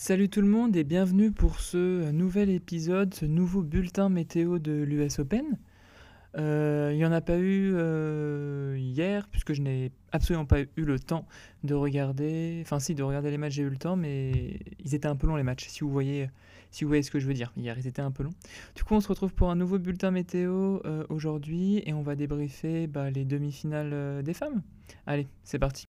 Salut tout le monde et bienvenue pour ce nouvel épisode, ce nouveau bulletin météo de l'US Open. Euh, il n'y en a pas eu euh, hier puisque je n'ai absolument pas eu le temps de regarder, enfin si de regarder les matchs j'ai eu le temps mais ils étaient un peu longs les matchs si vous voyez, si vous voyez ce que je veux dire. Hier ils étaient un peu longs. Du coup on se retrouve pour un nouveau bulletin météo euh, aujourd'hui et on va débriefer bah, les demi-finales des femmes. Allez c'est parti.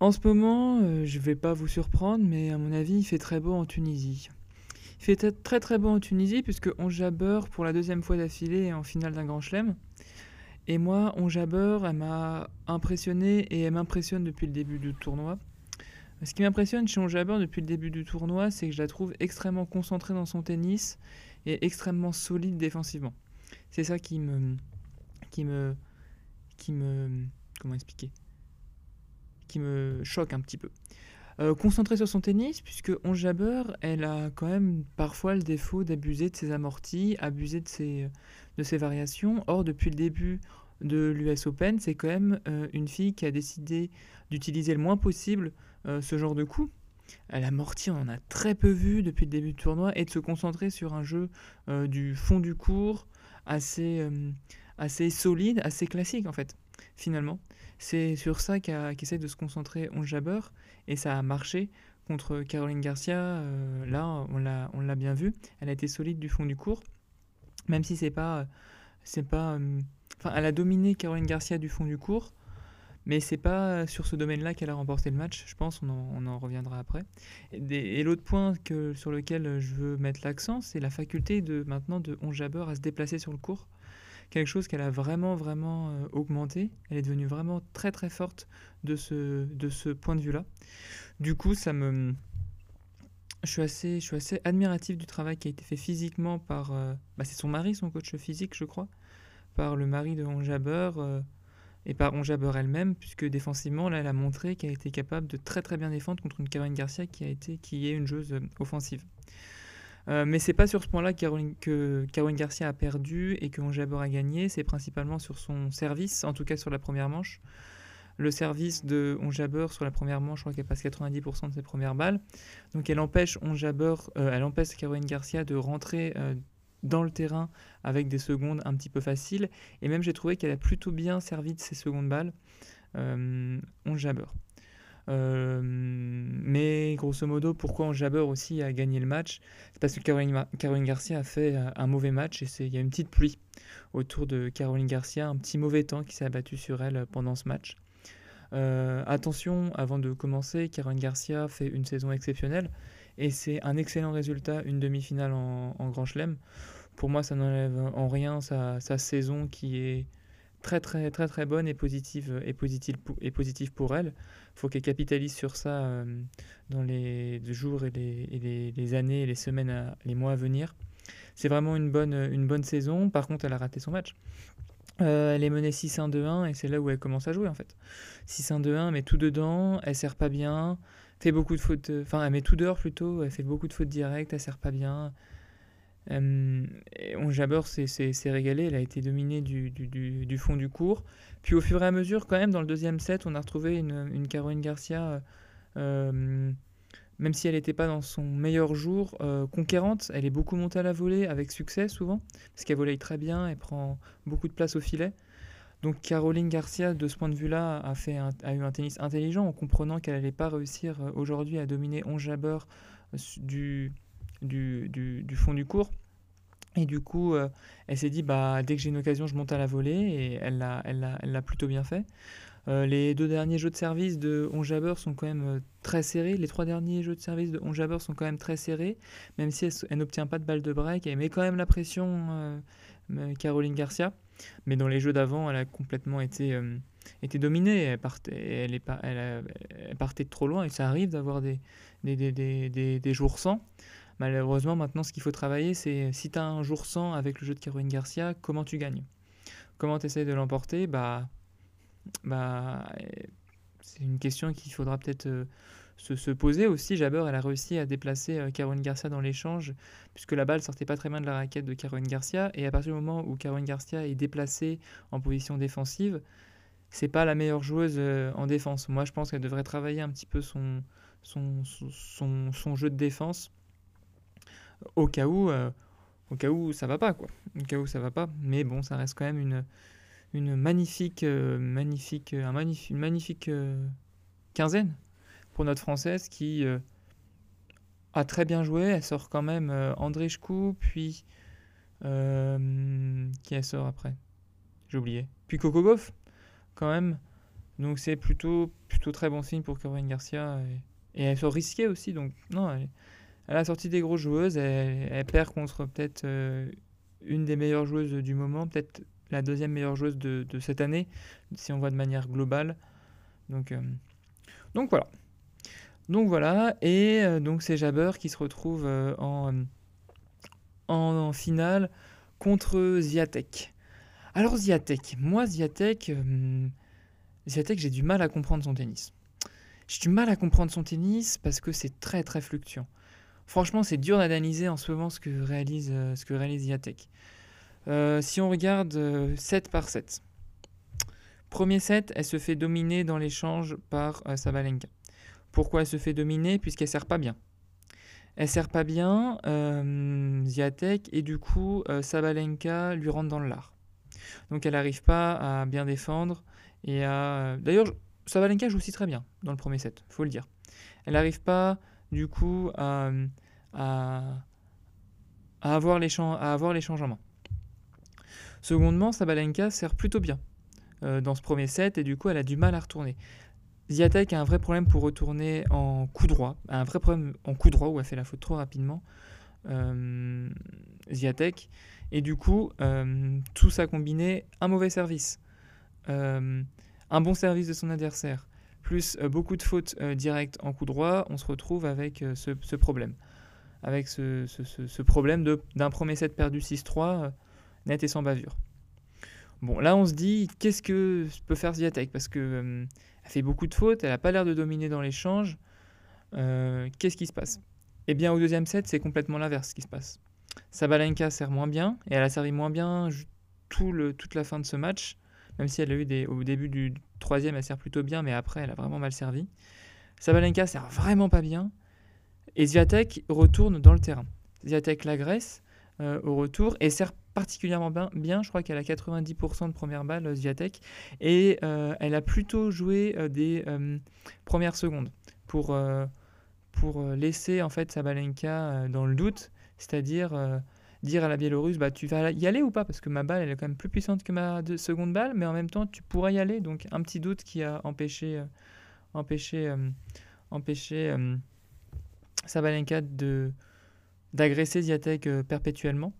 En ce moment, euh, je vais pas vous surprendre, mais à mon avis, il fait très beau en Tunisie. Il fait très très beau en Tunisie puisque on jabeur pour la deuxième fois d'affilée en finale d'un grand chelem. Et moi, on jabeur, elle m'a impressionné et elle m'impressionne depuis le début du tournoi. Ce qui m'impressionne chez On Jabber depuis le début du tournoi, c'est que je la trouve extrêmement concentrée dans son tennis et extrêmement solide défensivement. C'est ça qui me, qui me, qui me, comment expliquer? Qui me choque un petit peu. Euh, concentrée sur son tennis, puisque On Jabber, elle a quand même parfois le défaut d'abuser de ses amortis, abuser de ses, de ses variations. Or, depuis le début de l'US Open, c'est quand même euh, une fille qui a décidé d'utiliser le moins possible euh, ce genre de coup. Elle amortit, on en a très peu vu depuis le début du tournoi, et de se concentrer sur un jeu du fond du cours assez, assez solide, assez classique en fait, finalement. C'est sur ça qu'essaie de se concentrer On Jabber et ça a marché contre Caroline Garcia. Euh, là, on l'a bien vu. Elle a été solide du fond du cours, même si c'est pas. c'est pas euh, Enfin, elle a dominé Caroline Garcia du fond du cours, mais c'est pas sur ce domaine-là qu'elle a remporté le match. Je pense, on en, on en reviendra après. Et, l'autre point que, sur lequel je veux mettre l'accent, c'est la faculté de maintenant de On Jabber à se déplacer sur le cours quelque chose qu'elle a vraiment, vraiment euh, augmenté. Elle est devenue vraiment très, très forte de ce, de ce point de vue-là. Du coup, ça me... Je suis, assez, je suis assez admiratif du travail qui a été fait physiquement par... Euh, bah, c'est son mari, son coach physique, je crois, par le mari de Onjaber euh, et par Onjaber elle-même, puisque défensivement, elle a montré qu'elle était capable de très très bien défendre contre une Caroline Garcia qui, a été, qui est une joueuse offensive. Euh, mais c'est pas sur ce point-là que Caroline Garcia a perdu et que Onjabeur a gagné. C'est principalement sur son service, en tout cas sur la première manche. Le service de Onjabeur sur la première manche, je crois qu'elle passe 90% de ses premières balles. Donc elle empêche Onjabeur, elle empêche Caroline Garcia de rentrer euh, dans le terrain avec des secondes un petit peu faciles. Et même j'ai trouvé qu'elle a plutôt bien servi de ses secondes balles. Euh, Onjabeur. Euh, mais grosso modo, pourquoi Jabber aussi a gagné le match? C'est parce que Caroline, Garcia a fait euh, un mauvais match et il y a une petite pluie autour de Caroline Garcia, un petit mauvais temps qui s'est abattu sur elle pendant ce match. Euh, attention, avant de commencer, Caroline Garcia fait une saison exceptionnelle et c'est un excellent résultat, une demi-finale en, Grand Chelem. Pour moi, ça n'enlève en rien sa, saison qui est très très très très bonne et positive et positive, et positive pour elle faut qu'elle capitalise sur ça euh, dans les jours et les, les, années et les semaines, les mois à venir. C'est vraiment une bonne, une bonne saison. Par contre, elle a raté son match. Euh, elle est menée 6-1-2-1 et c'est là où elle commence à jouer en fait. 6-1-2-1, mais tout dedans, elle sert pas bien, fait beaucoup de fautes, enfin elle met tout dehors plutôt, elle fait beaucoup de fautes directes, elle sert pas bien, euh, on Jabber s'est régalé, elle a été dominée du, fond du cours. Puis au fur et à mesure, quand même, dans le deuxième set, on a retrouvé une, Caroline Garcia, euh, même si elle n'était pas dans son meilleur jour, euh, conquérante. Elle est beaucoup montée à la volée avec succès souvent, parce qu'elle volaille très bien, elle prend beaucoup de place au filet. Donc Caroline Garcia, de ce point de vue-là, a, eu un tennis intelligent en comprenant qu'elle n'allait pas réussir aujourd'hui à dominer On Jabber du, du, fond du cours. Et du coup, euh, elle s'est dit, bah, dès que j'ai une occasion, je monte à la volée, et elle l'a elle elle plutôt bien fait. Euh, les deux derniers jeux de service de Onjaber sont quand même euh, très serrés. Les trois derniers jeux de service de Onjaber sont quand même très serrés, même si elle, n'obtient pas de balle de break. Elle met quand même la pression, Caroline Garcia. Mais dans les jeux d'avant, elle a complètement été, été dominée. Elle partait, elle, est pas, elle, partait de trop loin, et ça arrive d'avoir des, des, des, des, des jours sans. Malheureusement, maintenant, ce qu'il faut travailler, c'est si tu as un jour sans avec le jeu de Caroline Garcia, comment tu gagnes? Comment tu essaies de l'emporter? Bah, bah, C'est une question qu'il faudra peut-être euh, se, poser aussi. Jabber, elle a réussi à déplacer euh, Caroline Garcia dans l'échange, puisque la balle sortait pas très bien de la raquette de Caroline Garcia. Et à partir du moment où Caroline Garcia est déplacée en position défensive, c'est pas la meilleure joueuse euh, en défense. Moi, je pense qu'elle devrait travailler un petit peu son, jeu de défense au cas où, euh, au cas où ça va pas, quoi. Au cas où ça va pas. Mais bon, ça reste quand même une, une magnifique, magnifique, un magnifique, une magnifique quinzaine pour notre française qui euh, a très bien joué. Elle sort quand même euh, André Chkou, puis euh, qui elle sort après? J'ai oublié. Puis Coco Goff, quand même. Donc c'est plutôt, plutôt très bon signe pour Caroline Garcia. Et, elle sort risquée aussi. Donc non, elle, a sorti des grosses joueuses. Elle, perd contre peut-être une des meilleures joueuses du moment, peut-être la deuxième meilleure joueuse de, cette année, si on voit de manière globale. Donc, donc voilà. Donc voilà, et euh, donc c'est Jabber qui se retrouve euh, en, finale contre Ziatek. Alors Ziatek, moi Ziatek, euh, Ziatek j'ai du mal à comprendre son tennis. J'ai du mal à comprendre son tennis parce que c'est très très fluctuant. Franchement, c'est dur d'analyser en ce moment ce que réalise, ce que réalise Ziatek. si on regarde 7 par 7, premier set, elle se fait dominer dans l'échange par Sabalenka. Pourquoi elle se fait dominer? Puisqu'elle sert pas bien. Elle sert pas bien, euh, et du coup, euh, Sabalenka lui rentre dans le lard. Donc elle n'arrive pas à bien défendre. Et. D'ailleurs, Sabalenka joue aussi très bien dans le premier set, faut le dire. Elle n'arrive pas, du coup, à, à, avoir en main. Secondement, Sabalenka sert plutôt bien euh, dans ce premier set et du coup elle a du mal à retourner. Ziatek a un vrai problème pour retourner en coup droit, un vrai problème en coup droit où elle fait la faute trop rapidement. Euh. Et du coup, euh, tout ça combiné, un mauvais service, euh, un bon service de son adversaire, plus euh, beaucoup de fautes directes en coup droit, on se retrouve avec ce, problème. Avec ce, problème d'un premier set perdu 6-3, net et sans bavure. Bon, là on se dit, qu'est-ce que peut faire Ziatek? Parce que fait beaucoup de fautes, elle n'a pas l'air de dominer dans l'échange. Euh, qu'est-ce qui se passe? Eh bien, au deuxième set, c'est complètement l'inverse qui se passe. Sabalenka sert moins bien, et elle a servi moins bien tout le, toute la fin de ce match, même si elle a eu des, au début du troisième, elle sert plutôt bien, mais après, elle a vraiment mal servi. Sabalenka sert vraiment pas bien, et Ziatek retourne dans le terrain. Ziatek l'agresse euh, au retour et sert particulièrement bien. Je crois qu'elle a 90% de première balle, euh, Ziatek. Et euh, elle a plutôt joué des premières secondes pour, pour laisser en fait Sabalenka dans le doute. C'est-à-dire dire à la Biélorusse, bah, tu vas y aller ou pas? Parce que ma balle, elle est quand même plus puissante que ma seconde balle, mais en même temps, tu pourrais y aller. Donc, un petit doute qui a empêché, empêché, empêché Sabalenka de d'agresser Ziatek perpétuellement.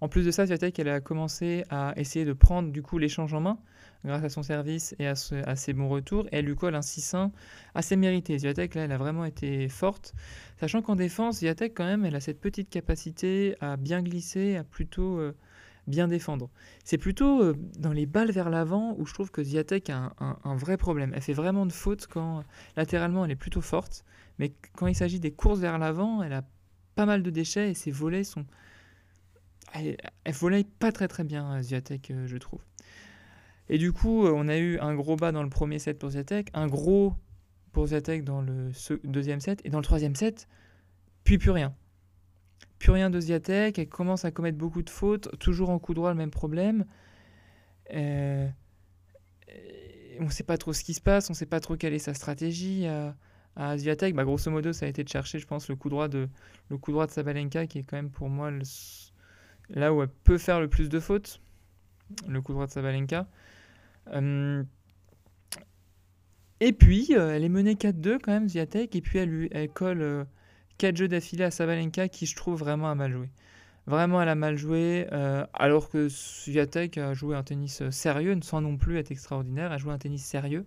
En plus de ça, Swiatek, elle a commencé à essayer de prendre du coup l'échange en main grâce à son service et à, ses bons retours. Et elle lui colle un 6-1 assez mérité. Swiatek, là, elle a vraiment été forte. Sachant qu'en défense, Swiatek, quand même, elle a cette petite capacité à bien glisser, à plutôt euh, bien défendre. C'est plutôt euh, dans les balles vers l'avant où je trouve que Ziatek a un, vrai problème. Elle fait vraiment de fautes quand latéralement elle est plutôt forte, mais quand il s'agit des courses vers l'avant, elle a pas mal de déchets et ses volets sont elle, elle pas très très bien, euh, Ziatek, euh, je trouve. Et du coup, euh, on a eu un gros bas dans le premier set pour Ziatek, un gros pour Ziatek dans le deuxième set, et dans le troisième set, puis plus rien. Plus rien de Ziatek, elle commence à commettre beaucoup de fautes, toujours en coup droit, le même problème. on ne sait pas trop ce qui se passe, on ne sait pas trop quelle est sa stratégie à, à Ziatek. Bah, grosso modo, ça a été de chercher, je pense, le coup droit de, le coup droit de Sabalenka, qui est quand même pour moi le, là où elle peut faire le plus de fautes, le coup droit de Sabalenka. Euh, et puis, euh, elle est menée 4-2 quand même, Ziatek, et puis elle, lui, elle colle 4 euh, jeux d'affilée à Sabalenka qui, je trouve, vraiment a mal joué. Vraiment, elle a mal joué, alors que Ziatek a joué un tennis sérieux, sans non plus être extraordinaire, a joué un tennis sérieux.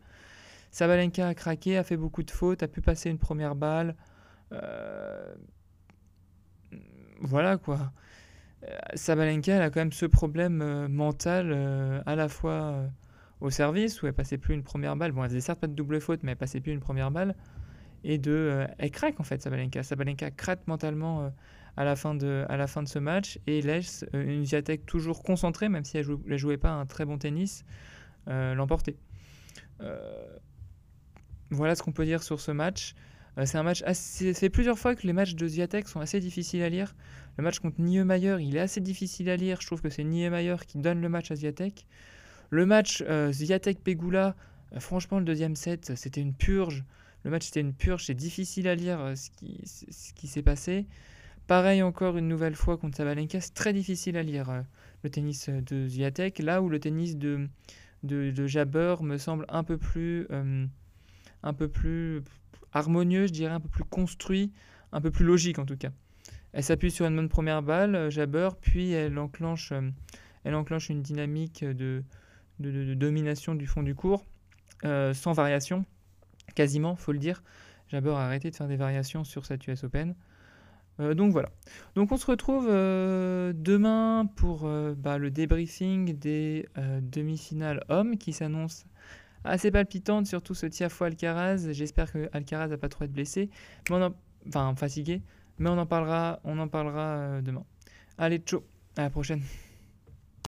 Sabalenka a craqué, a fait beaucoup de fautes, a pu passer une première balle. voilà quoi. Euh, Sabalenka, a quand même ce problème euh, mental euh, à la fois au service, où elle passait plus une première balle. Bon, elle faisait certes pas de double faute, mais elle passait plus une première balle. et de elle craque en fait Sabalenka. Sabalenka craque mentalement à la fin de à la fin de ce match et laisse une Viatek toujours concentrée même si elle, ne jouait pas un très bon tennis l'emporter. voilà ce qu'on peut dire sur ce match. c'est un match plusieurs fois que les matchs de Ziatek sont assez difficiles à lire. Le match contre Niemeyer, il est assez difficile à lire. Je trouve que c'est Niemeyer qui donne le match à Ziatek. Le match euh, Ziatek-Pegula, euh, franchement, le deuxième set, c'était une purge. Le match, c'était une purge. C'est difficile à lire euh, ce qui, s'est passé. Pareil encore une nouvelle fois contre Sabalenka, c'est très difficile à lire le tennis de Ziatek. Là où le tennis de, de, de Jabber me semble un peu plus, un peu plus harmonieux, je dirais, un peu plus construit, un peu plus logique en tout cas. Elle s'appuie sur une bonne première balle, euh, Jabber, puis elle enclenche, euh, elle enclenche une dynamique de, domination du fond du cours, euh, sans variation, quasiment, faut le dire. Jabber a arrêté de faire des variations sur cette US Open. donc voilà. Donc on se retrouve demain pour bah, le débriefing des demi-finales hommes qui s'annoncent assez palpitantes, surtout ce Tiafo Alcaraz. J'espère que Alcaraz n'a pas trop être blessé, enfin fatigué. Mais on en parlera, on en parlera euh, demain. Allez, ciao, à la prochaine.